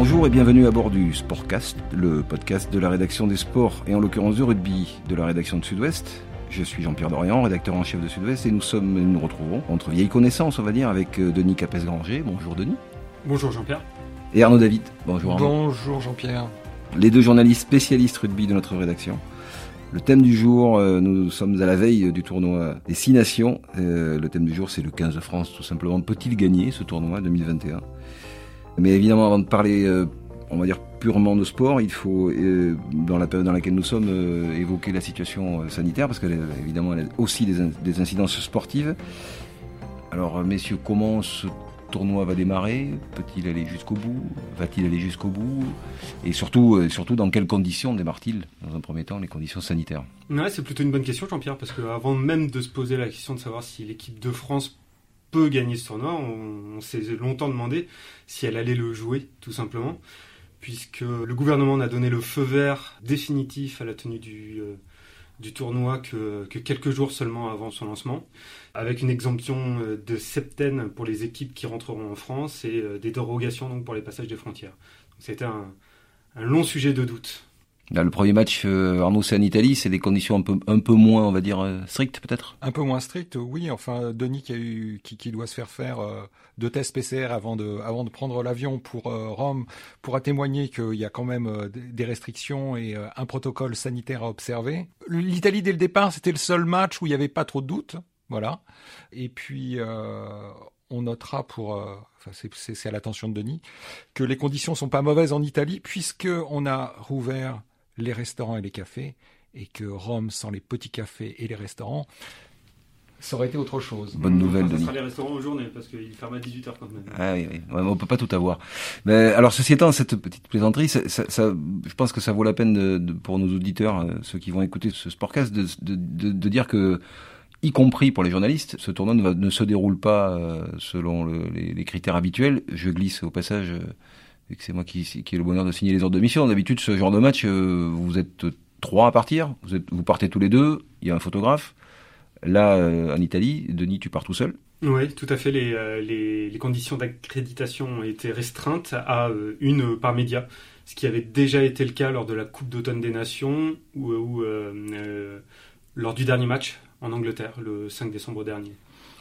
Bonjour et bienvenue à bord du Sportcast, le podcast de la rédaction des sports et en l'occurrence de rugby de la rédaction de Sud-Ouest. Je suis Jean-Pierre Dorian, rédacteur en chef de Sud-Ouest et nous sommes, nous nous retrouvons entre vieilles connaissances, on va dire, avec euh, Denis Capes-Granger. Bonjour Denis. Bonjour Jean-Pierre. Et Arnaud David. Bonjour Arnaud. Bonjour Jean-Pierre. Les deux journalistes spécialistes rugby de notre rédaction. Le thème du jour, euh, nous sommes à la veille du tournoi des Six Nations. Euh, le thème du jour, c'est le 15 de France, tout simplement. Peut-il gagner ce tournoi 2021 Mais évidemment, avant de parler, euh, on va dire purement de sport, il faut, euh, dans la période dans laquelle nous sommes, euh, évoquer la situation sanitaire, parce qu'elle évidemment a aussi des, in- des incidences sportives. Alors, messieurs, comment ce tournoi va démarrer? Peut-il aller jusqu'au bout? Va-t-il aller jusqu'au bout? Et surtout, surtout, dans quelles conditions démarre-t-il? Dans un premier temps, les conditions sanitaires. Ouais, c'est plutôt une bonne question Jean-Pierre, parce qu'avant même de se poser la question de savoir si l'équipe de France peut gagner ce tournoi, on, s'est longtemps demandé si elle allait le jouer, tout simplement, puisque le gouvernement n'a donné le feu vert définitif à la tenue du, euh, tournoi que, que quelques jours seulement avant son lancement, avec une exemption euh, de septaine pour les équipes qui rentreront en France et euh, des dérogations donc pour les passages des frontières. C'était un long sujet de doute. Le premier match, euh, Arnaud, c'est en Italie, c'est des conditions un peu, un peu moins, on va dire, euh, strictes peut-être? Un peu moins strict, oui. Enfin, Denis qui, a eu, qui, doit se faire faire euh, deux tests PCR avant de, prendre l'avion pour euh, Rome pourra témoigner qu'il y a quand même des- restrictions et un protocole sanitaire à observer. L'Italie, dès le départ, c'était le seul match où il n'y avait pas trop de doutes. Voilà. Et puis, on notera pour, enfin, c'est à l'attention de Denis, que les conditions sont pas mauvaises en Italie puisque on a rouvert les restaurants et les cafés et que Rome, sans les petits cafés et les restaurants, ça aurait été autre chose. Bonne nouvelle, Enfin, ça sera les restaurants en journée, parce qu'ils ferment à 18h quand même. Ah oui, oui. Ouais, on peut pas tout avoir. Mais alors, ceci étant, cette petite plaisanterie, ça, ça, ça- je pense que ça vaut la peine de, de- pour nos auditeurs, euh, ceux qui vont écouter ce sportcast, de, de, de, de dire que, y compris pour les journalistes, ce tournoi ne, va- ne se déroule pas euh, selon le- les, les critères habituels. Je glisse au passage, que c'est moi qui, ai le bonheur de signer les ordres de mission. D'habitude, ce genre de match, euh, vous êtes trois à partir, vous, êtes, vous partez tous les deux, il y a un photographe. Là, euh, en Italie, Denis, tu pars tout seul. Oui, tout à fait. Les, euh, les, conditions d'accréditation ont été restreintes à une par média, ce qui avait déjà été le cas lors de la Coupe d'automne des Nations ou, lors du dernier match en Angleterre, le 5 décembre dernier.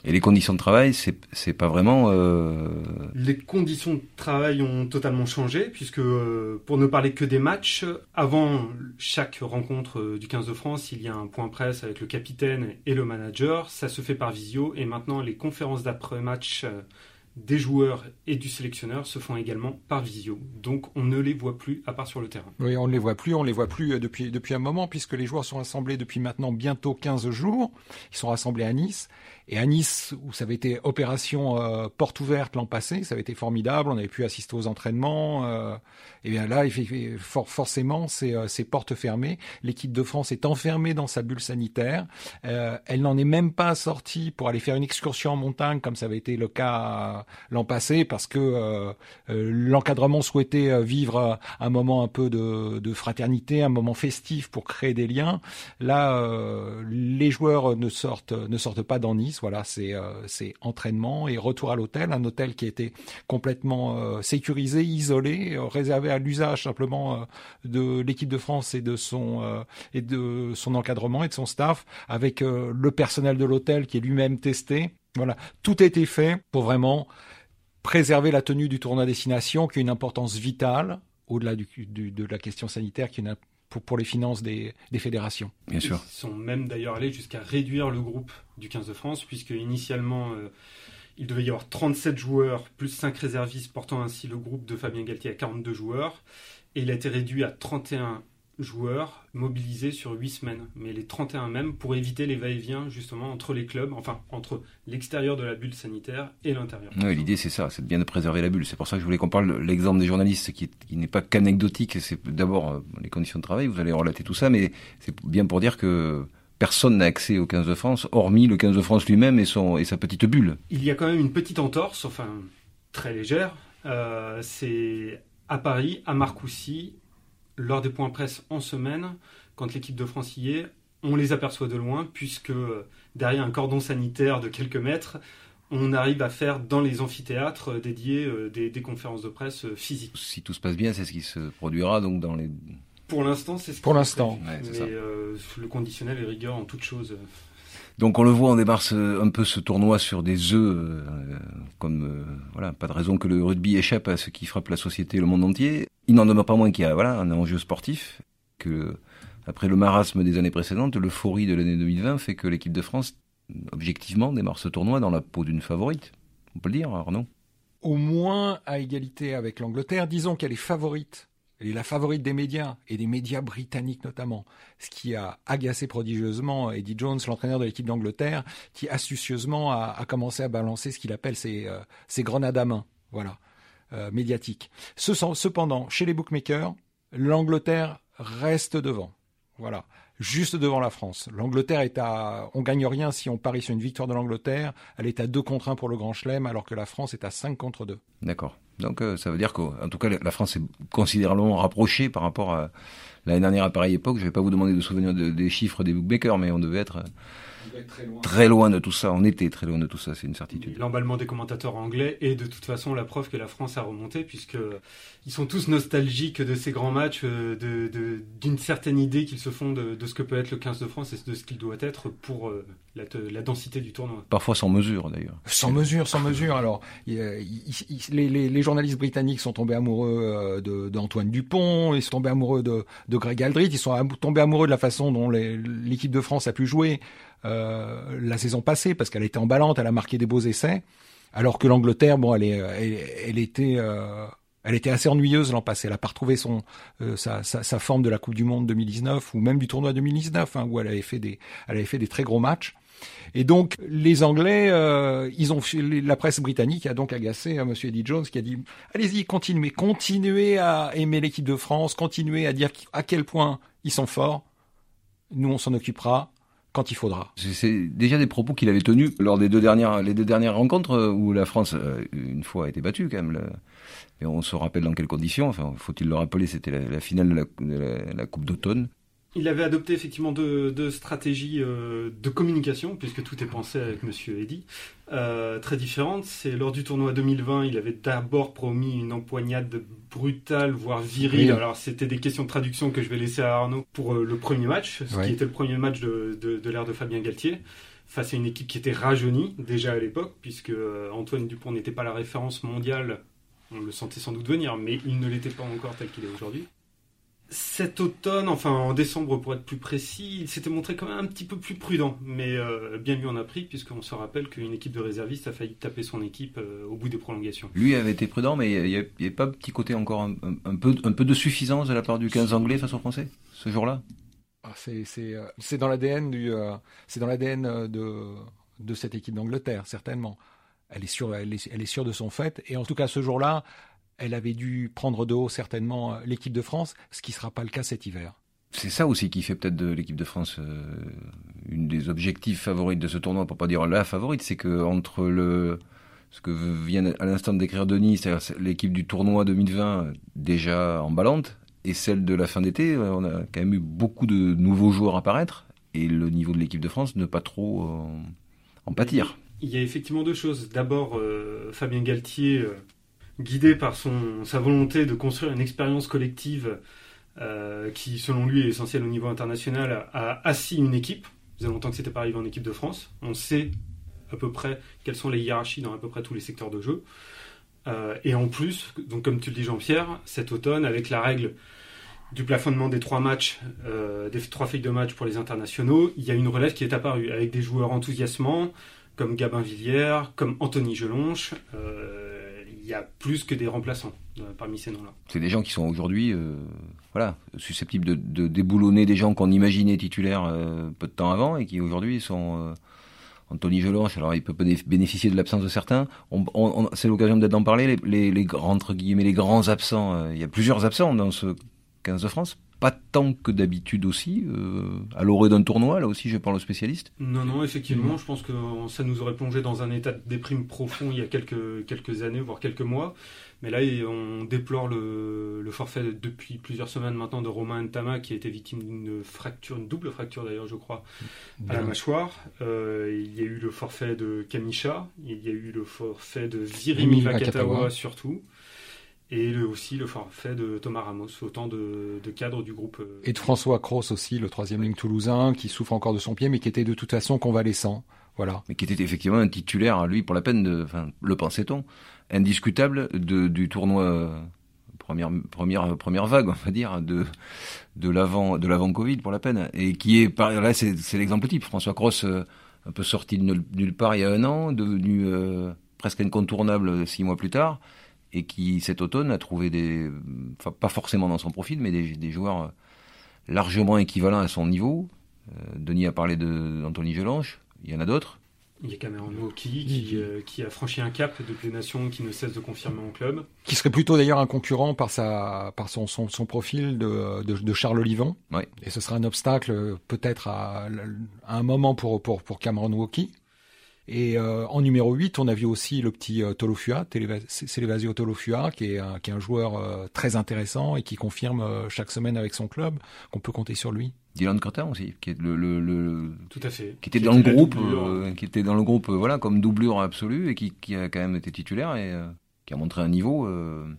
Et les conditions de travail, c'est pas vraiment. Euh... Les conditions de travail ont totalement changé, puisque euh, pour ne parler que des matchs, avant chaque rencontre euh, du 15 de France, il y a un point presse avec le capitaine et le manager. Ça se fait par visio, et maintenant les conférences d'après-match des joueurs et du sélectionneur se font également par visio. Donc on ne les voit plus à part sur le terrain. Oui, on ne les voit plus, on ne les voit plus depuis, depuis un moment, puisque les joueurs sont rassemblés depuis maintenant bientôt 15 jours. Ils sont rassemblés à Nice. Et à Nice, où ça avait été opération euh, porte ouverte l'an passé, ça avait été formidable, on avait pu assister aux entraînements. Euh, et bien là, forcément, c'est euh, c'est portes fermées. L'équipe de France est enfermée dans sa bulle sanitaire. Euh, elle n'en est même pas sortie pour aller faire une excursion en montagne, comme ça avait été le cas euh, l'an passé, parce que euh, l'encadrement souhaitait vivre un moment un peu de, de fraternité, un moment festif pour créer des liens. Là, les joueurs ne sortent ne sortent pas dans Nice. Voilà, c'est euh, c'est entraînement et retour à l'hôtel, un hôtel qui était complètement euh, sécurisé, isolé, euh, réservé à l'usage simplement de l'équipe de France et de son et de son encadrement et de son staff, avec le personnel de l'hôtel qui est lui-même testé. Voilà, tout a été fait pour vraiment préserver la tenue du tournoi destination, qui a une importance vitale au-delà de la question sanitaire, qui est une, pour, pour les finances des, des fédérations. Bien sûr. Ils sont même d'ailleurs allés jusqu'à réduire le groupe du 15 de France, puisque initialement euh, il devait y avoir 37 joueurs plus 5 réservistes, portant ainsi le groupe de Fabien Galtier à 42 joueurs. Et il a été réduit à 31 joueurs mobilisés sur 8 semaines. Mais les 31 même pour éviter les va-et-vient justement entre les clubs, enfin entre l'extérieur de la bulle sanitaire et l'intérieur. Ouais, L'idée, c'est ça, c'est bien de préserver la bulle. C'est pour ça que je voulais qu'on parle de l'exemple des journalistes, qui, est- qui n'est pas qu'anecdotique. C'est d'abord euh, les conditions de travail. Vous allez relater tout ça, mais c'est bien pour dire que personne n'a accès au 15 de France, hormis le 15 de France lui-même et, son, et sa petite bulle. Il y a quand même une petite entorse, enfin très légère. Euh, c'est à Paris, à Marcoussis, lors des points presse en semaine, quand l'équipe de France y est, on les aperçoit de loin, puisque euh, derrière un cordon sanitaire de quelques mètres, on arrive à faire dans les amphithéâtres dédiés des, des, conférences de presse physiques. Si tout se passe bien, c'est ce qui se produira donc dans les pour l'instant, c'est ce Pour l'instant. mais euh, le conditionnel est rigueur en toute chose. Donc on le voit, on démarre un peu ce tournoi sur des œufs, euh, comme euh, voilà, pas de raison que le rugby échappe à ce qui frappe la société et le monde entier. Il n'en demeure pas moins qu'il y a voilà un enjeu sportif que après le marasme des années précédentes, l'euphorie de l'année 2020 fait que l'équipe de France, objectivement, démarre ce tournoi dans la peau d'une favorite. On peut le dire, Arnaud? Au moins à égalité avec l'Angleterre, disons qu'elle est favorite elle est la favorite des médias, et des médias britanniques notamment, ce qui a agacé prodigieusement Eddie Jones, l'entraîneur de l'équipe d'Angleterre, qui astucieusement a, commencé à balancer ce qu'il appelle ses, euh, grenades à main, voilà, euh, médiatiques. Cependant, chez les bookmakers, l'Angleterre reste devant, voilà, juste devant la France. L'Angleterre est à, on gagne rien si on parie sur une victoire de l'Angleterre, elle est à 2 contre 1 pour le Grand Chelem, alors que la France est à 5 contre 2. D'accord. Donc euh, ça veut dire qu'en tout cas la France est considérablement rapprochée par rapport à l'année dernière à pareille époque. Je ne vais pas vous demander de souvenir des chiffres des bookmakers, mais on devait être Très loin. de tout ça. On était très loin de tout ça, c'est une certitude. L'emballement des commentateurs anglais est de toute façon la preuve que la France a remonté, puisque ils sont tous nostalgiques de ces grands matchs, euh, d'une de, certaine idée qu'ils se font de, ce que peut être le 15 de France et de ce qu'il doit être pour euh, la, densité du tournoi. Parfois sans mesure d'ailleurs. Sans mesure, sans mesure. Alors, les, journalistes britanniques sont tombés amoureux euh, d'Antoine Dupont, ils sont tombés amoureux de, Greg Aldrit, ils sont tombés amoureux de la façon dont l'équipe de France a pu jouer. Euh, la saison passée parce qu'elle était emballante, elle a marqué des beaux essais, alors que l'Angleterre, bon, elle, est, elle, était, euh, elle était assez ennuyeuse l'an passé. Elle n'a pas retrouvé son, sa, sa, forme de la Coupe du Monde 2019 ou même du tournoi 2019, hein, où elle avait fait des, elle avait fait des très gros matchs. Et donc les Anglais, ils ont la presse britannique a donc agacé M. Eddie Jones qui a dit allez-y continuez, continuez à aimer l'équipe de France, continuez à dire à quel point ils sont forts. Nous on s'en occupera quand il faudra. C'est déjà des propos qu'il avait tenus lors des deux dernières, les deux dernières rencontres euh, où la France, euh, une fois, a été battue quand même. Et on se rappelle dans quelles conditions. Enfin, faut-il le rappeler, c'était la, finale de la Coupe d'automne. Il avait adopté effectivement deux, stratégies euh, de communication, puisque tout est pensé avec Monsieur Eddy, euh, très différentes. C'est lors du tournoi 2020, il avait d'abord promis une empoignade brutale, voire virile. Alors c'était des questions de traduction que je vais laisser à Arnaud pour euh, le premier match, ce qui était le premier match de, de, l'ère de Fabien Galtier face à une équipe qui était rajeunie déjà à l'époque, puisque Antoine Dupont n'était pas la référence mondiale. On le sentait sans doute venir, mais il ne l'était pas encore tel qu'il est aujourd'hui cet automne, enfin en décembre pour être plus précis, il s'était montré quand même un petit peu plus prudent, mais euh, bien mieux en a pris puisqu'on se rappelle qu'une équipe de réservistes a failli taper son équipe euh, au bout des prolongations. Lui avait été prudent, mais il n'y avait pas un petit côté encore un, peu, un peu de suffisance de la part du 15 anglais face aux Français ce jour-là? Ah, euh, C'est dans l'ADN du c'est dans l'ADN de, de cette équipe d'Angleterre certainement. Elle est, sûre, elle, est, elle est sûre de son fait. Et en tout cas, ce jour-là, elle avait dû prendre de haut certainement euh, l'équipe de France, ce qui ne sera pas le cas cet hiver. C'est ça aussi qui fait peut-être de l'équipe de France euh, une des objectifs favorites de ce tournoi, pour pas dire la favorite, c'est que entre le ce que vient à l'instant de décrire Denis, c'est-à-dire l'équipe du tournoi 2020 déjà emballante, et celle de la fin d'été, euh, on a quand même eu beaucoup de nouveaux joueurs apparaître, et le niveau de l'équipe de France ne pas trop en pâtir. Il y a effectivement deux choses. D'abord, Fabien Galtier guidé par son, sa volonté de construire une expérience collective euh, qui, selon lui, est essentielle au niveau international, a assis une équipe. Ça faisait longtemps que c'était pas arrivé en équipe de France. On sait à peu près quelles sont les hiérarchies dans à peu près tous les secteurs de jeu. Euh, et en plus, donc comme tu le dis Jean-Pierre, cet automne, avec la règle du plafonnement des trois matchs, euh, des trois feuilles de match pour les internationaux, il y a une relève qui est apparue avec des joueurs enthousiasmants comme Gabin Villière, comme Anthony Gelonche y a plus que des remplaçants euh, parmi ces noms-là. C'est des gens qui sont aujourd'hui euh, susceptibles de, déboulonner des gens qu'on imaginait titulaires euh, peu de temps avant et qui aujourd'hui sont... Anthony Gelanche, alors il peut bénéficier de l'absence de certains. c'est l'occasion d'en parler. Les grands absents. il y a plusieurs absents dans ce 15 de France. Pas tant que d'habitude aussi, euh, à l'orée d'un tournoi, là aussi je parle au spécialiste. Non, non, effectivement, je pense que ça nous aurait plongé dans un état de déprime profond il y a quelques, quelques années, voire quelques mois. Mais là, on déplore le, le forfait depuis plusieurs semaines maintenant de Romain Ntama, qui a été victime d'une fracture, une double fracture d'ailleurs, je crois, à la mâchoire. Euh, il y a eu le forfait de Kamisha, il y a eu le forfait de Virimi Vakatawa surtout et aussi le forfait de Thomas Ramos, autant de, cadres du groupe. Euh, et de François Cross aussi, le troisième ligne toulousain, qui souffre encore de son pied, mais qui était de toute façon convalescent. Voilà. Mais qui était effectivement un titulaire, lui, pour la peine de, enfin, le pensait-on, indiscutable de, du tournoi euh, première première première vague, on va dire, de de l'avant de l'avant Covid pour la peine, et qui est là, c'est l'exemple type. François Cross, euh, un peu sorti de nulle part il y a un an, devenu presque incontournable six mois plus tard et qui cet automne a trouvé des, enfin pas forcément dans son profil, mais des, joueurs euh, largement équivalents à son niveau. Euh, Denis a parlé d'Anthony Gelange, il y en a d'autres. Il y a Cameron Moki qui, euh, qui, a franchi un cap depuis des nations qui ne cesse de confirmer en club. Qui serait plutôt d'ailleurs un concurrent par, sa, par son, son, son profil de, de, de, Charles Olivon. Et ce sera un obstacle peut-être à, à, un moment pour, pour, pour Cameron Woki. Et euh, en numéro 8, on a vu aussi le petit euh, Tolofua, Célevasio Tolofua, qui est un, qui est un joueur euh, très intéressant et qui confirme euh, chaque semaine avec son club qu'on peut compter sur lui. Dylan Carter aussi, qui est le, le, le tout à fait, qui était dans le groupe, qui était dans le groupe, voilà, comme doublure absolue et qui, qui a quand même été titulaire et qui a montré un niveau.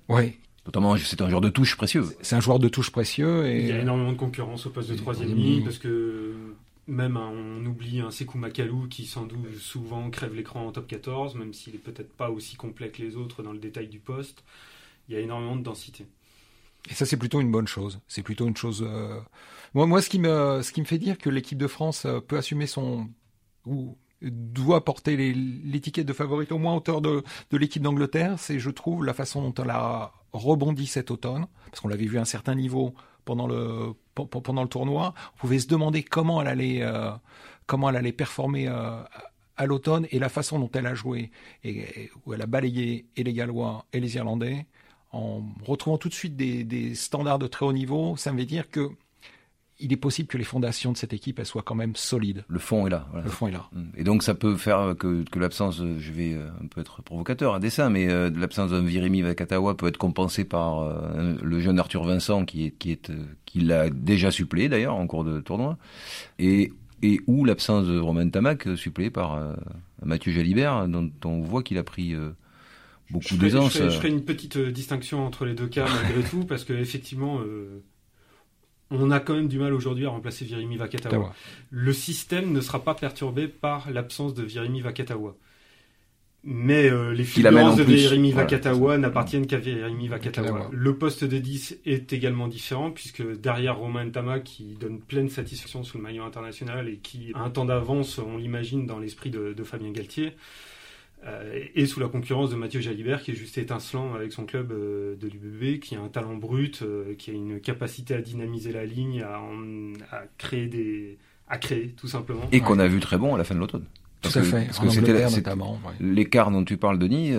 oui. Notamment, c'est un joueur de touche précieux. C'est un joueur de touche précieux et il y a énormément de concurrence au poste de troisième ligne parce que même on oublie un Sekou Makalou qui sans doute souvent crève l'écran en top 14, même s'il est peut-être pas aussi complet que les autres dans le détail du poste. Il y a énormément de densité. Et ça, c'est plutôt une bonne chose. C'est plutôt une chose. Euh, moi, moi, ce qui me, ce qui me fait dire que l'équipe de France euh, peut assumer son ou doit porter l'étiquette de favorite au moins hauteur de, de l'équipe d'Angleterre, c'est, je trouve, la façon dont elle a rebondi cet automne, parce qu'on l'avait vu à un certain niveau pendant le pendant le tournoi. On pouvait se demander comment elle allait euh, comment elle allait performer euh, à l'automne et la façon dont elle a joué et, où elle a balayé et les Gallois et les Irlandais en retrouvant tout de suite des, des standards de très haut niveau. Ça veut dire que il est possible que les fondations de cette équipe elles soient quand même solides. Le fond est là. Le fond est là. Et donc ça peut faire que, que l'absence, je vais euh, un peu être provocateur à dessin, mais euh, l'absence d'un Virimi Vakatawa peut être compensée par euh, le jeune Arthur Vincent qui est qui est qui l'a déjà suppléé d'ailleurs en cours de tournoi, et et ou l'absence de Romain Tamac suppléé par Mathieu Jalibert dont on voit qu'il a pris beaucoup d'aisance. Je, je, ferai une petite distinction entre les deux cas malgré tout parce que effectivement on a quand même du mal aujourd'hui à remplacer Virimi Vakatawa. Le système ne sera pas perturbé par l'absence de Virimi Vakatawa. Mais euh, les finances de Virimi Vakatawa n'appartiennent qu'à Virimi Vakatawa. Le poste de 10 est également différent puisque derrière Romain Ntama qui donne pleine satisfaction sous le maillot international et qui a un temps d'avance, on l'imagine, dans l'esprit de, de Fabien Galtier, et sous la concurrence de Mathieu Jalibert qui est juste étincelant avec son club euh, de l'UBB, qui a un talent brut, euh, qui a une capacité à dynamiser la ligne, à, créer des, à créer tout simplement. Et qu'on a vu très bon à la fin de l'automne. Tout à fait. Parce que c'était l'écart dont tu parles, Denis,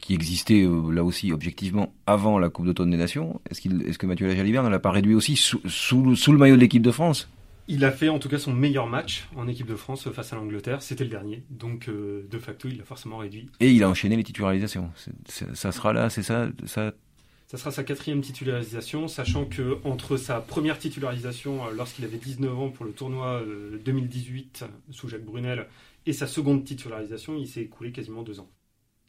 qui existait là aussi objectivement avant la Coupe d'automne des Nations. Est-ce qu'il, est-ce que Mathieu Jalibert ne l'a pas réduit aussi sous, sous le maillot de l'équipe de France? Il a fait en tout cas son meilleur match en équipe de France face à l'Angleterre. C'était le dernier. Donc euh, de facto, il l'a forcément réduit. Et il a enchaîné les titularisations. ça sera là, c'est ça, ça? Ça sera sa quatrième titularisation, sachant que entre sa première titularisation euh, lorsqu'il avait 19 ans pour le tournoi 2018 euh, sous Jacques Brunel et sa seconde titularisation, il s'est écoulé quasiment deux ans.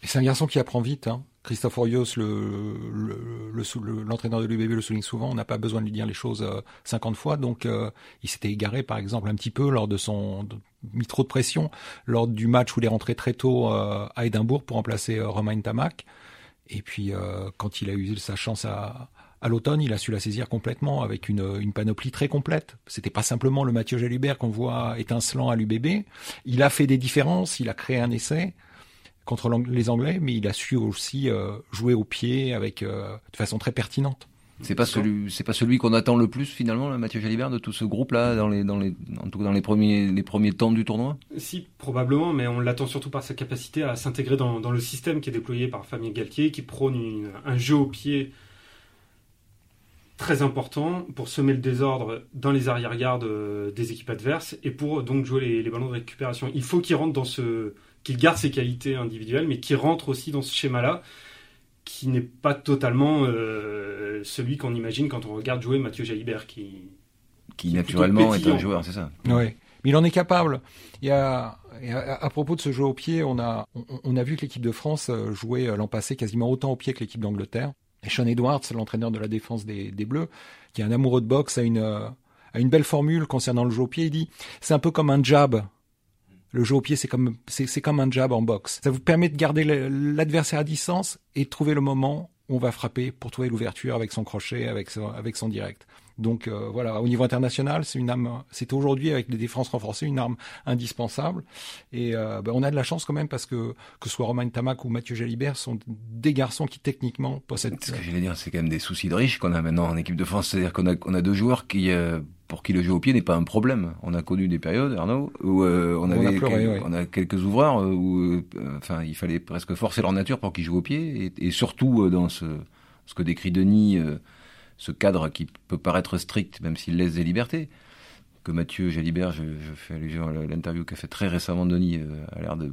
C'est un garçon qui apprend vite. Hein. Christophe Orios, l'entraîneur le, de l'UBB, le souligne souvent. On n'a pas besoin de lui dire les choses 50 euh, fois. Donc, euh, il s'était égaré, par exemple, un petit peu lors de son de, mis trop de pression lors du match où il est rentré très tôt euh, à Édimbourg pour remplacer Romain Tamac. Et puis, quand il a eu sa chance à, l'automne, il a su la saisir complètement avec une, une panoplie très complète. C'était pas simplement le Mathieu Jalubert qu'on voit étincelant à l'UBB. Il a fait des différences, il a créé un essai contre les Anglais, mais il a su aussi euh, jouer au pied avec euh, de façon très pertinente. C'est pas celui, c'est pas celui qu'on attend le plus finalement, Mathieu Jalibert, de tout ce groupe-là, dans les, dans les, en tout cas dans les premiers, les premiers temps du tournoi? Si, probablement, mais on l'attend surtout par sa capacité à s'intégrer dans, dans, le système qui est déployé par Fabien Galtier, qui prône un jeu au pied très important pour semer le désordre dans les arrière-gardes euh, des équipes adverses et pour donc jouer les, les ballons de récupération. Il faut qu'il rentre dans ce, qu'il garde ses qualités individuelles, mais qu'il rentre aussi dans ce schéma-là, qui n'est pas totalement euh, celui qu'on imagine quand on regarde jouer Mathieu Jalibert, qui qui naturellement est un joueur, c'est ça. Oui, mais il en est capable. Il y a à, propos de ce jeu au pied, on a on, a vu que l'équipe de France euh, jouait l'an passé quasiment autant au pied que l'équipe d'Angleterre. Et Sean Edwards, l'entraîneur de la défense des, des, Bleus, qui est un amoureux de boxe, a une, a une belle formule concernant le jeu au pied. Il dit, c'est un peu comme un jab. Le jeu au pied, c'est comme, c'est, comme un jab en boxe. Ça vous permet de garder l'adversaire à distance et de trouver le moment où on va frapper pour trouver l'ouverture avec son crochet, avec son, avec son direct. Donc euh, voilà, au niveau international, c'est une arme, c'est aujourd'hui avec des défenses renforcées une arme indispensable. Et euh, ben, on a de la chance quand même parce que que ce soit Romain Tamac ou Mathieu Jalibert sont des garçons qui techniquement possèdent. Ce que j'allais dire, c'est quand même des soucis de riches qu'on a maintenant en équipe de France, c'est-à-dire qu'on a on a deux joueurs qui euh, pour qui le jeu au pied n'est pas un problème. On a connu des périodes, Arnaud, où on avait a quelques, on a quelques ouvreurs où, enfin, il fallait presque forcer leur nature pour qu'ils jouent au pied, et, et surtout dans ce, ce que décrit Denis, ce cadre qui peut paraître strict, même s'il laisse des libertés, que Mathieu Jalibert, je, je fais allusion à l'interview qu'a fait très récemment Denis, euh, a l'air de,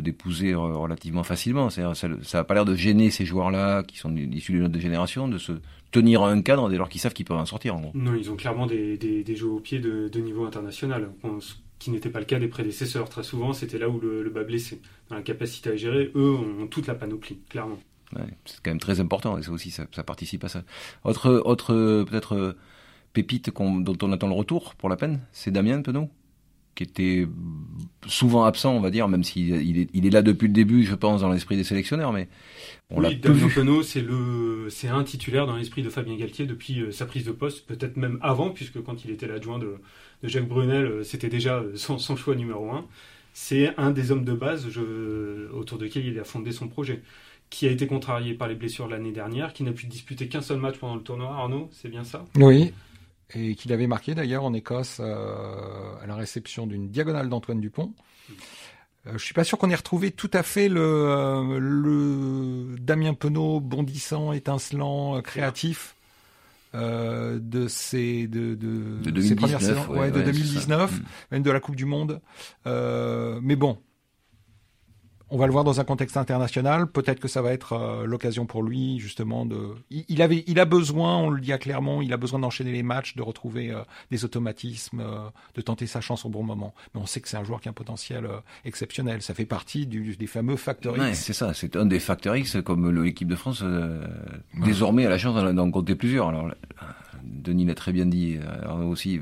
d'épouser relativement facilement. Ça n'a pas l'air de gêner ces joueurs-là, qui sont issus de notre génération, de se tenir à un cadre dès lors qu'ils savent qu'ils peuvent en sortir. En gros. Non, ils ont clairement des, des, des jeux au pied de, de niveau international, qui n'était pas le cas des prédécesseurs. Très souvent, c'était là où le, le bas blessé. Dans la capacité à gérer, eux ont toute la panoplie, clairement. Ouais, c'est quand même très important et ça aussi ça, ça, participe à ça. Autre, autre peut-être pépite dont on attend le retour pour la peine, c'est Damien Penaud qui était souvent absent, on va dire, même s'il il est, il est là depuis le début, je pense, dans l'esprit des sélectionneurs, mais on oui, l'a Damien Penaud, c'est le, c'est un titulaire dans l'esprit de Fabien Galtier depuis euh, sa prise de poste, peut-être même avant, puisque quand il était l'adjoint de, de, Jacques Brunel, euh, c'était déjà son, son, choix numéro un. C'est un des hommes de base je, autour de qui il a fondé son projet qui a été contrarié par les blessures l'année dernière, qui n'a pu disputer qu'un seul match pendant le tournoi. Arnaud, c'est bien ça? Oui, et qu'il avait marqué d'ailleurs en Écosse euh, à la réception d'une diagonale d'Antoine Dupont. Euh, je suis pas sûr qu'on ait retrouvé tout à fait le, euh, le Damien Penaud bondissant, étincelant, créatif. Euh, de ces de, de, de 2019, premières saisons, ouais, de 2019, mm. même de la Coupe du Monde. Euh, mais bon, on va le voir dans un contexte international. Peut-être que ça va être euh, l'occasion pour lui, justement, de. Il, avait, il a besoin, on le dit clairement, il a besoin d'enchaîner les matchs, de retrouver euh, des automatismes, euh, de tenter sa chance au bon moment. Mais on sait que c'est un joueur qui a un potentiel exceptionnel. Ça fait partie du, des fameux facteurs X. c'est ça. C'est un des facteurs X, comme l'équipe de France désormais a la chance d'en compter plusieurs. Alors, Denis l'a très bien dit, aussi,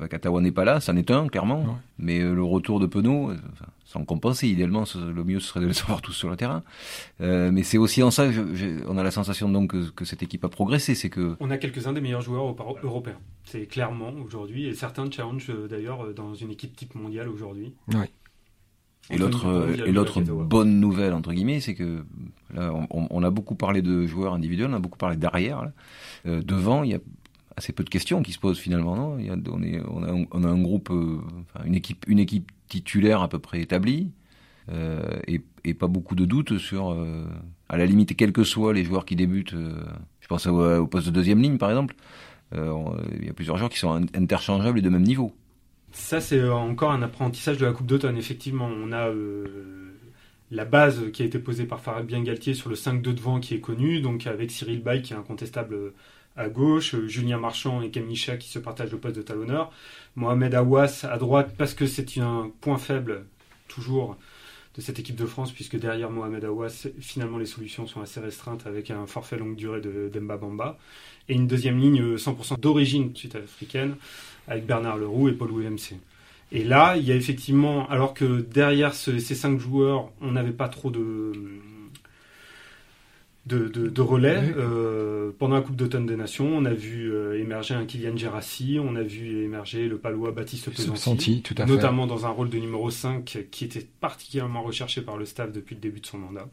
Vakatawa n'est pas là, ça n'est un, clairement. Mais le retour de Penaud, sans compenser. Idéalement, le mieux ce serait de les savoir tous sur le terrain. Euh, mais c'est aussi en ça qu'on a la sensation donc que, cette équipe a progressé. C'est que on a quelques-uns des meilleurs joueurs européens. C'est clairement aujourd'hui et certains challenge euh, d'ailleurs euh, dans une équipe type mondiale aujourd'hui. Oui. Et l'autre et l'autre bonne nouvelle entre guillemets, c'est que là, on, a beaucoup parlé de joueurs individuels, on a beaucoup parlé d'arrière. Euh, devant, il y a assez peu de questions qui se posent finalement. Non? Il y a, on, est, on, a, un groupe, enfin, une équipe, une équipe titulaire à peu près établi euh, et, et, pas beaucoup de doutes sur, euh, à la limite, quels que soient les joueurs qui débutent. Euh, je pense au, poste de deuxième ligne, par exemple. Euh, il y a plusieurs joueurs qui sont interchangeables et de même niveau. Ça, c'est encore un apprentissage de la Coupe d'automne. Effectivement, on a la base qui a été posée par Fabien Galtier sur le 5-2 devant qui est connu, donc avec Cyril Bay qui est incontestable à gauche, Julien Marchand et Kamisha qui se partagent le poste de talonneur, Mohamed Awas à droite parce que c'est un point faible toujours de cette équipe de France puisque derrière Mohamed Awas finalement les solutions sont assez restreintes avec un forfait longue durée de Demba Bamba et une deuxième ligne 100% d'origine sud-africaine avec Bernard Leroux et Paul Willemse. Et là, il y a effectivement, alors que derrière ces cinq joueurs, on n'avait pas trop de, de, relais. Euh, pendant la Coupe d'automne des Nations, on a vu euh, émerger un Kylian Gerassi, on a vu émerger le palois Baptiste Pesanti, tout à notamment dans un rôle de numéro 5 qui était particulièrement recherché par le staff depuis le début de son mandat.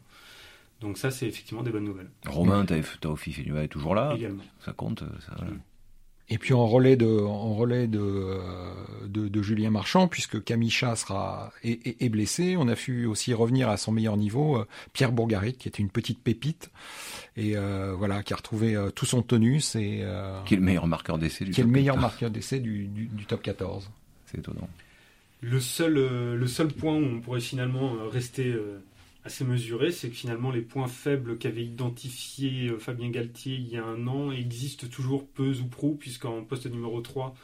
Donc ça, c'est effectivement des bonnes nouvelles. Romain Taofi est toujours là. Également. Ça compte. Ça, Et puis en relais de, en relais de, de, de, Julien Marchand, puisque Camicha sera est, est, blessé, on a pu aussi revenir à son meilleur niveau euh, Pierre Bourgarit, qui était une petite pépite et euh, voilà, qui a retrouvé euh, tout son tonus et qui est le meilleur marqueur d'essai du qui est le meilleur marqueur d'essai du, du, du, top 14. C'est étonnant. Le seul, le seul point où on pourrait finalement rester assez mesuré, c'est que finalement les points faibles qu'avait identifié euh, Fabien Galtier il y a un an existent toujours peu ou prou, puisqu'en poste numéro 3,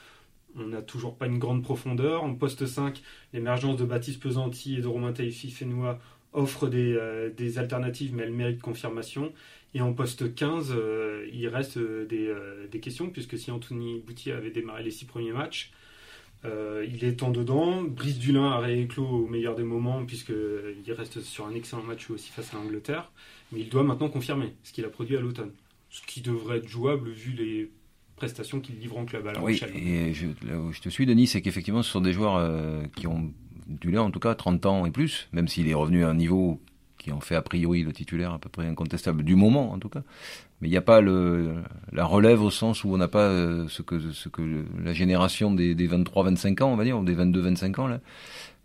on n'a toujours pas une grande profondeur. En poste 5, l'émergence de Baptiste Pesanti et de Romain Taifi Fénois offre des, euh, alternatives, mais elles méritent confirmation. Et en poste 15, euh, il reste des, des, questions, puisque si Anthony Boutier avait démarré les six premiers matchs, euh, il est en dedans. Brice Dulin a rééclos au meilleur des moments, puisqu'il reste sur un excellent match aussi face à l'Angleterre. Mais il doit maintenant confirmer ce qu'il a produit à l'automne. Ce qui devrait être jouable vu les prestations qu'il livre en club. oui, et je, je, te suis, Denis, c'est qu'effectivement, ce sont des joueurs euh, qui ont, Dulin en tout cas, 30 ans et plus, même s'il est revenu à un niveau qui en fait a priori le titulaire à peu près incontestable du moment en tout cas. Mais il n'y a pas le, la relève au sens où on n'a pas euh, ce que, ce que la génération des, des 23-25 ans, on va dire, ou des 22-25 ans là.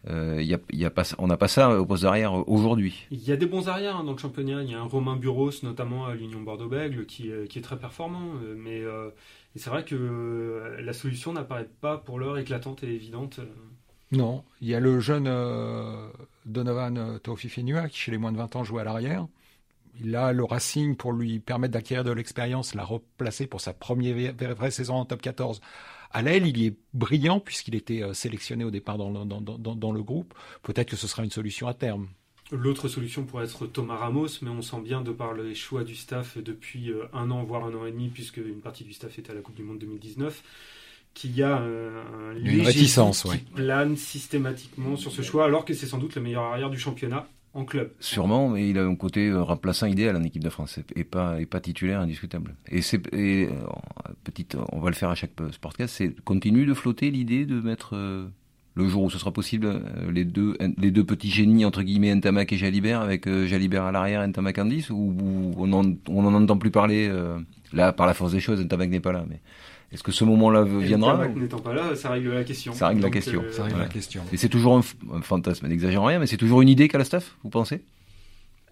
Euh, y a, y a pas, on n'a pas ça au poste d'arrière aujourd'hui. Il y a des bons arrières hein, dans le championnat. Il y a un Romain Buros, notamment à l'Union Bordeaux-Bègles, qui, euh, qui, est très performant. Euh, mais c'est vrai que la solution n'apparaît pas pour l'heure éclatante et évidente. Non, il y a le jeune euh, Donovan euh, Tofifinua qui, chez les moins de 20 ans, joue à l'arrière. Il a le Racing pour lui permettre d'acquérir de l'expérience, l'a replacé pour sa première vraie saison en top 14. À l'aile, il y est brillant puisqu'il était euh, sélectionné au départ dans, dans le groupe. Peut-être que ce sera une solution à terme. L'autre solution pourrait être Thomas Ramos, mais on sent bien de par les choix du staff depuis un an, voire un an et demi, puisque une partie du staff était à la Coupe du Monde 2019 qu'il y a un, une réticence qui plane systématiquement sur ce choix, alors que c'est sans doute le meilleur arrière du championnat en club. Sûrement, mais il a un côté euh, remplaçant idéal en équipe de France et pas et pas titulaire indiscutable. Et c'est euh, petite, on va le faire à chaque sportcast, c'est continue de flotter l'idée de mettre euh, le jour où ce sera possible les deux les deux petits génies entre guillemets Ntamak et Jalibert avec Jalibert à l'arrière Ntamak en 10 ou, on en on en entend plus parler là par la force des choses Ntamak n'est pas là mais est-ce que ce moment-là viendra N'étant pas là, ça règle la question. Ça règle la question. Euh, ça règle la question. Et c'est toujours un, fantasme, n'exagérons rien, mais c'est toujours une idée qu'a la staff, vous pensez?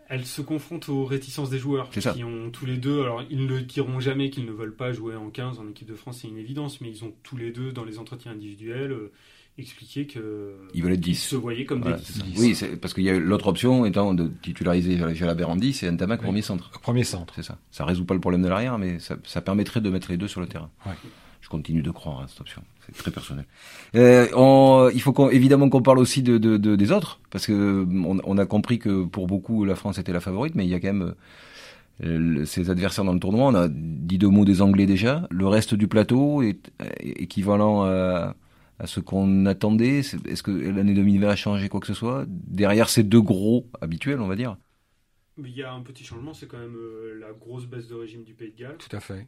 Elle se confronte aux réticences des joueurs qui ont tous les deux. Alors, ils ne diront jamais qu'ils ne veulent pas jouer en 15 en équipe de France, c'est une évidence, mais ils ont tous les deux dans les entretiens individuels. Expliqué que ils veulent être 10. se voyaient comme des 10. Oui, parce qu'il y a l'autre option étant de titulariser Jalabert en 10 et Ntamak oui. premier centre. Premier centre. C'est ça. Ça résout pas le problème de l'arrière, mais ça, ça, permettrait de mettre les deux sur le terrain. Ouais. Je continue de croire à cette option. C'est très personnel. Euh, on, il faut qu'on, évidemment qu'on parle aussi de, de, de, des autres, parce que on, on, a compris que pour beaucoup la France était la favorite, mais il y a quand même euh, ses adversaires dans le tournoi. On a dit deux mots des Anglais déjà. Le reste du plateau est, équivalent à, à ce qu'on attendait? Est-ce que l'année 2020 a changé quoi que ce soit? Derrière ces deux gros habituels, on va dire Il y a un petit changement, c'est quand même euh, la grosse baisse de régime du Pays de Galles. Tout à fait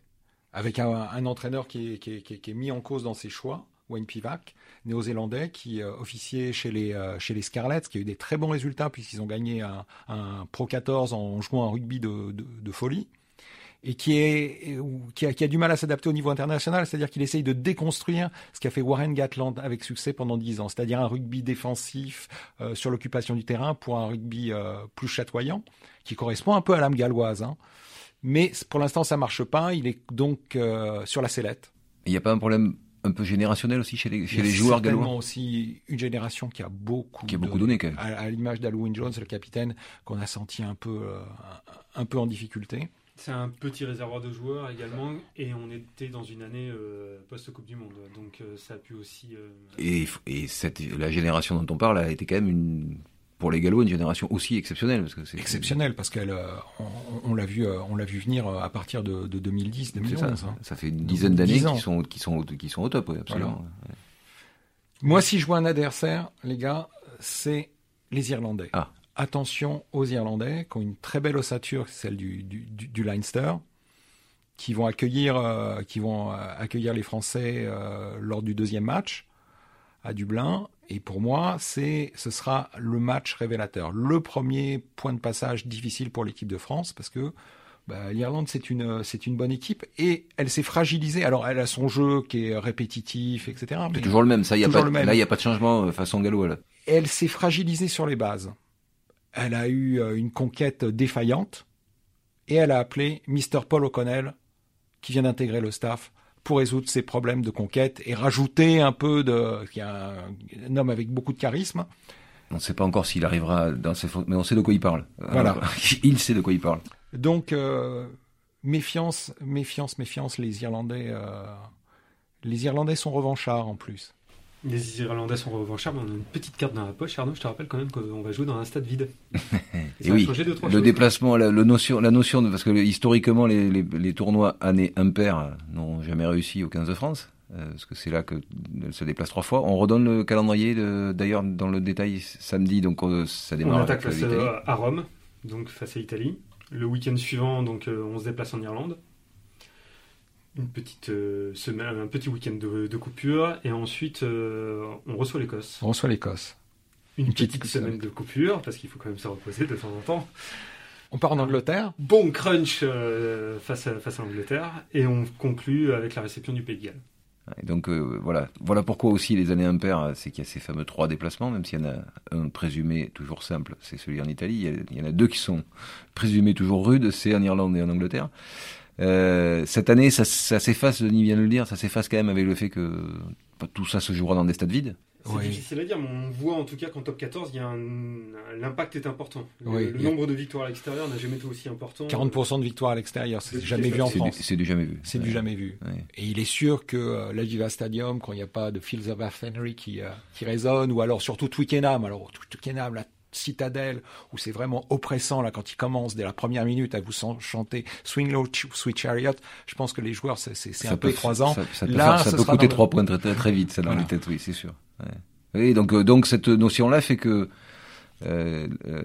avec un, un entraîneur qui est, qui, est, qui est, mis en cause dans ses choix, Wayne Pivac, néo-zélandais, qui euh, officiait chez les, euh, chez les Scarlets, qui a eu des très bons résultats puisqu'ils ont gagné un, un, Pro 14 en jouant un rugby de, de, de folie et qui, est, qui, a, qui a du mal à s'adapter au niveau international, c'est-à-dire qu'il essaye de déconstruire ce qu'a fait Warren Gatland avec succès pendant dix ans, c'est-à-dire un rugby défensif euh, sur l'occupation du terrain pour un rugby euh, plus chatoyant, qui correspond un peu à l'âme galloise. Hein. Mais pour l'instant, ça marche pas. Il est donc euh, sur la sellette. Il n'y a pas un problème un peu générationnel aussi chez les, chez les joueurs gallois? Aussi une génération qui a beaucoup, qui a beaucoup donné quand même. À, l'image d'Halloween Jones, le capitaine, qu'on a senti un peu, euh, un, peu en difficulté. C'est un petit réservoir de joueurs également, et on était dans une année euh, post-Coupe du Monde, donc ça a pu aussi. Et, et cette, la génération dont on parle a été quand même une pour les Gallois une génération aussi exceptionnelle parce que c'est exceptionnelle parce qu'elle euh, on, l'a vu euh, on l'a vu venir euh, à partir de, de 2010 2011 ça, hein. ça, fait une dizaine d'années qui sont qui sont qui sont au top oui, absolument moi si je vois un adversaire les gars c'est les Irlandais ah. Attention aux Irlandais qui ont une très belle ossature celle du du, du, Leinster qui vont accueillir qui vont accueillir les Français lors du deuxième match à Dublin et pour moi, c'est, ce sera le match révélateur. Le premier point de passage difficile pour l'équipe de France parce que bah, l'Irlande c'est une c'est une bonne équipe et elle s'est fragilisée. Alors elle a son jeu qui est répétitif, etc. C'est toujours le même. Ça, y a pas, là, il n'y a pas de changement euh, façon gallo. Elle s'est fragilisée sur les bases. Elle a eu euh, une conquête défaillante et elle a appelé Mr. Paul O'Connell, qui vient d'intégrer le staff, pour résoudre ses problèmes de conquête et rajouter un peu de. qui est un, homme avec beaucoup de charisme. On ne sait pas encore s'il arrivera dans ses mais on sait de quoi il parle. Voilà. il sait de quoi il parle. Donc, euh, méfiance, méfiance, méfiance, les Irlandais. Euh, les Irlandais sont revanchards en plus. Les Irlandais sont revanchards, mais on a une petite carte dans la poche. Arnaud, je te rappelle quand même qu'on va jouer dans un stade vide. Et, oui, le déplacement, la, notion, la notion de, parce que historiquement, les, les, tournois année impair n'ont jamais réussi au 15 de France. Euh, parce que c'est là que se déplace trois fois. On redonne le calendrier d'ailleurs dans le détail samedi, donc ça démarre. On attaque face à Rome, donc face à l'Italie. Le week-end suivant, donc euh, on se déplace en Irlande une petite euh, semaine, un petit week-end de, coupure, et ensuite euh, on reçoit l'Écosse. On reçoit l'Écosse. Une, petite, semaine de coupure, parce qu'il faut quand même se reposer de temps en temps. On part en Angleterre. Bon crunch euh, face, à, face à l'Angleterre, et on conclut avec la réception du Pays de Galles. Et donc voilà, voilà pourquoi aussi les années impaires, c'est qu'il y a ces fameux trois déplacements, même s'il y en a un présumé toujours simple, c'est celui en Italie. Il y, en a deux qui sont présumés toujours rudes, c'est en Irlande et en Angleterre. Euh, cette année, ça, ça s'efface, Denis vient de le dire, ça s'efface quand même avec le fait que tout ça se jouera dans des stades vides. C'est difficile à dire, mais on voit en tout cas qu'en top 14, l'impact est important. Le, nombre de victoires à l'extérieur n'a jamais été aussi important. 40% de victoires à l'extérieur, c'est jamais vu en France. C'est du jamais vu. C'est du jamais vu. Et il est sûr que euh, l'Aviva Stadium, quand il n'y a pas de Fields of Henry qui, euh, qui résonne, ou alors surtout Twickenham, alors Twickenham, la Citadelle, où c'est vraiment oppressant, là, quand il commence dès la première minute à vous chanter Swing Low, Sweet Chariot, je pense que les joueurs, c'est un peu trois ans. Ça, peut, là, ça peut coûter trois points très, très, vite, ça, dans les têtes, oui, c'est sûr. Oui, donc, euh, donc cette notion-là fait que, euh, euh,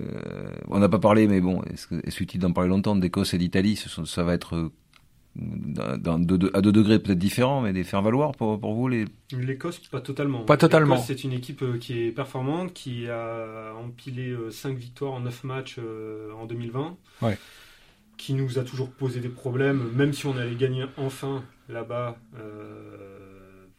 on n'a pas parlé, mais bon, est-ce utile d'en parler longtemps? d'Écosse et d'Italie Ça va être dans, à deux degrés peut-être différents, mais des faire valoir pour, pour vous les L'Écosse pas totalement. Pas totalement. C'est une équipe euh, qui est performante, qui a empilé 5 euh, victoires en 9 matchs euh, en 2020, ouais. qui nous a toujours posé des problèmes, même si on allait gagner enfin là-bas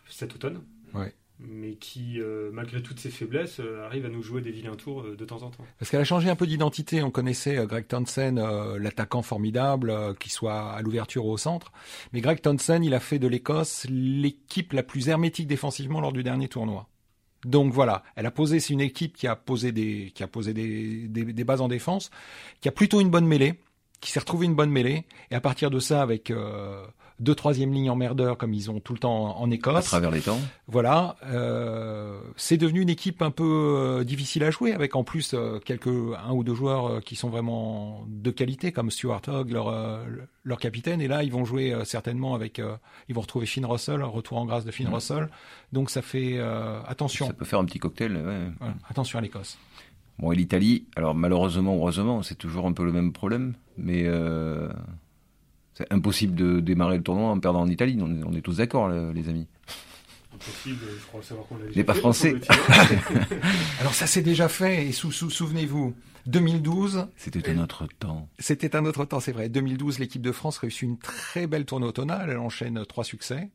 cet automne. Ouais mais qui, euh, malgré toutes ses faiblesses, euh, arrive à nous jouer des vilains tours euh, de temps en temps. Parce qu'elle a changé un peu d'identité. On connaissait Greg Townsend, l'attaquant formidable, qui soit à l'ouverture ou au centre. Mais Greg Townsend, il a fait de l'Écosse l'équipe la plus hermétique défensivement lors du dernier tournoi. Donc voilà, elle a posé, c'est une équipe qui a posé des, qui a posé des, des, bases en défense, qui a plutôt une bonne mêlée, qui s'est retrouvé une bonne mêlée, et à partir de ça, avec deux troisième lignes emmerdeurs comme ils ont tout le temps en Écosse. À travers les temps. Voilà, euh, c'est devenu une équipe un peu euh, difficile à jouer, avec en plus euh, quelques un ou deux joueurs qui sont vraiment de qualité, comme Stuart Hogg, leur leur capitaine. Et là, ils vont jouer certainement avec, ils vont retrouver Finn Russell, retour en grâce de Finn Russell. Donc ça fait attention. Ça peut faire un petit cocktail. Ouais. attention à l'Écosse. Bon, et l'Italie, alors malheureusement, heureusement, c'est toujours un peu le même problème, mais c'est impossible de démarrer le tournoi en perdant en Italie. On est, tous d'accord, les amis. Impossible, je crois savoir qu'on l'a pas français. Alors ça s'est déjà fait, et sou souvenez-vous, 2012. C'était un autre temps. C'était un autre temps, c'est vrai. 2012, l'équipe de France réussit une très belle tournée automnale. Elle enchaîne trois succès.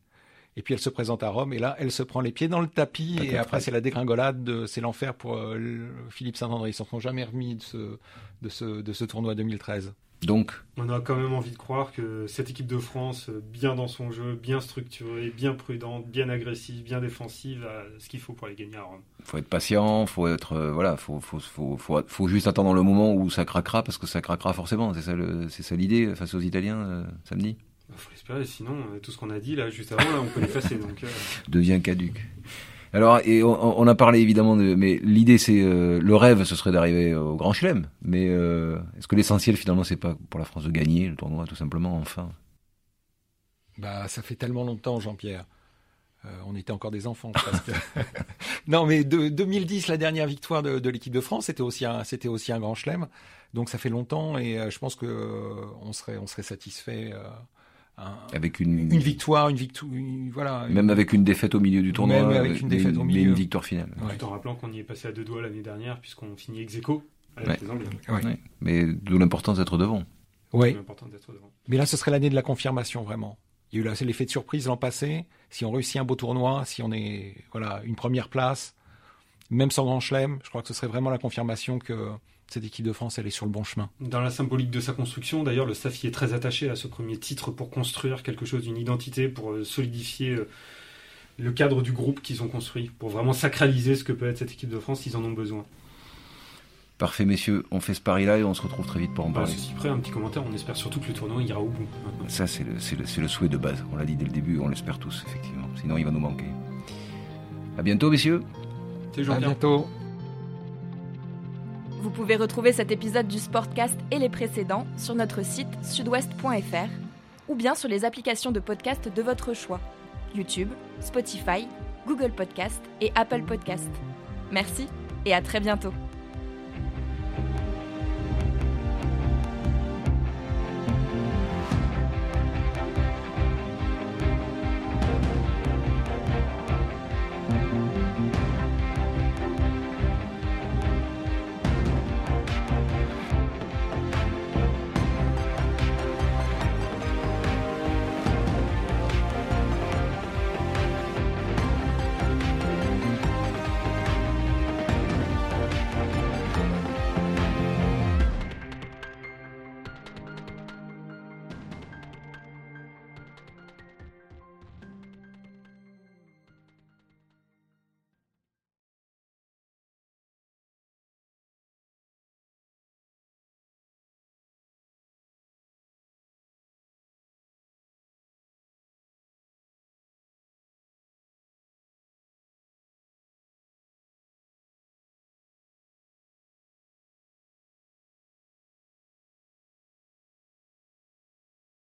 Et puis elle se présente à Rome et là elle se prend les pieds dans le tapis et après c'est la dégringolade, c'est l'enfer pour euh, Philippe Saint-André. Ils s'en sont jamais remis de ce, de ce, de ce tournoi 2013. Donc, on a quand même envie de croire que cette équipe de France, bien dans son jeu, bien structurée, bien prudente, bien agressive, bien défensive, a ce qu'il faut pour aller gagner à Rome. Faut être patient, faut être euh, voilà, faut, faut, faut, faut, juste attendre le moment où ça craquera parce que ça craquera forcément. C'est ça, c'est ça l'idée face aux Italiens euh, samedi. Il bah, faut l'espérer, sinon euh, tout ce qu'on a dit là juste avant, là, on peut l'effacer. donc devient caduque. Alors, on, a parlé évidemment de, mais l'idée c'est euh, le rêve, ce serait d'arriver au Grand Chelem. Mais euh, est-ce que l'essentiel finalement c'est pas pour la France de gagner le tournoi tout simplement enfin? Bah, ça fait tellement longtemps, Jean-Pierre. Euh, on était encore des enfants. non, mais de, 2010, la dernière victoire de, l'équipe de France, c'était aussi un, Grand Chelem. Donc ça fait longtemps et je pense que on serait, on serait satisfait avec une, une victoire, une victoire, voilà. Même avec une défaite au milieu du tournoi. Même avec une défaite au milieu. Mais une victoire finale. Tout en rappelant qu'on y est passé à deux doigts l'année dernière puisqu'on finit ex aequo avec les Anglais. Mais d'où l'importance d'être devant. Oui. Mais là, ce serait l'année de la confirmation, vraiment. Il y a eu là, c'est l'effet de surprise l'an passé. Si on réussit un beau tournoi, si on est voilà une première place, même sans grand chelem, je crois que ce serait vraiment la confirmation que cette équipe de France, elle est sur le bon chemin. Dans la symbolique de sa construction, d'ailleurs, le staff y est très attaché à ce premier titre pour construire quelque chose, une identité, pour euh, solidifier euh, le cadre du groupe qu'ils ont construit, pour vraiment sacraliser ce que peut être cette équipe de France, ils en ont besoin. Parfait, messieurs, on fait ce pari-là et on se retrouve très vite pour en parler. ceci près, un petit commentaire, on espère surtout que le tournoi ira au bout. maintenant. Ça, c'est le, c'est le- c'est le souhait de base. On l'a dit dès le début, on l'espère tous, effectivement. Sinon, il va nous manquer. À bientôt, messieurs. C'est À Jean-Pierre. bientôt. Vous pouvez retrouver cet épisode du Sportcast et les précédents sur notre site sudouest.fr ou bien sur les applications de podcast de votre choix YouTube, Spotify, Google Podcast et Apple Podcast. Merci et à très bientôt.